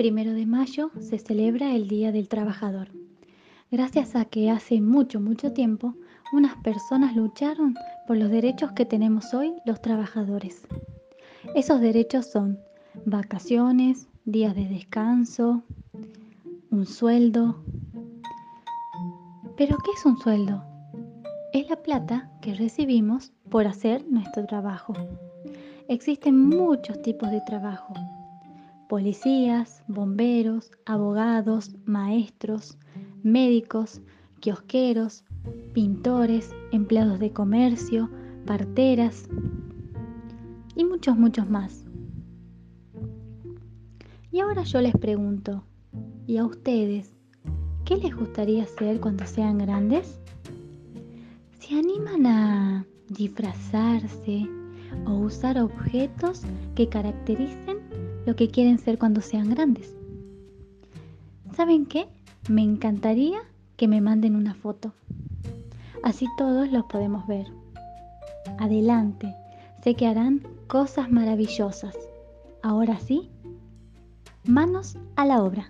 primero de mayo se celebra el Día del Trabajador. Gracias a que hace mucho, mucho tiempo unas personas lucharon por los derechos que tenemos hoy los trabajadores. Esos derechos son vacaciones, días de descanso, un sueldo. ¿Pero qué es un sueldo? Es la plata que recibimos por hacer nuestro trabajo. Existen muchos tipos de trabajo. Policías, bomberos, abogados, maestros, médicos, kiosqueros, pintores, empleados de comercio, parteras y muchos, muchos más. Y ahora yo les pregunto, ¿y a ustedes qué les gustaría hacer cuando sean grandes? ¿Se animan a disfrazarse, o usar objetos que caractericen lo que quieren ser cuando sean grandes. ¿Saben qué? Me encantaría que me manden una foto. Así todos los podemos ver. Adelante, sé que harán cosas maravillosas. Ahora sí, manos a la obra.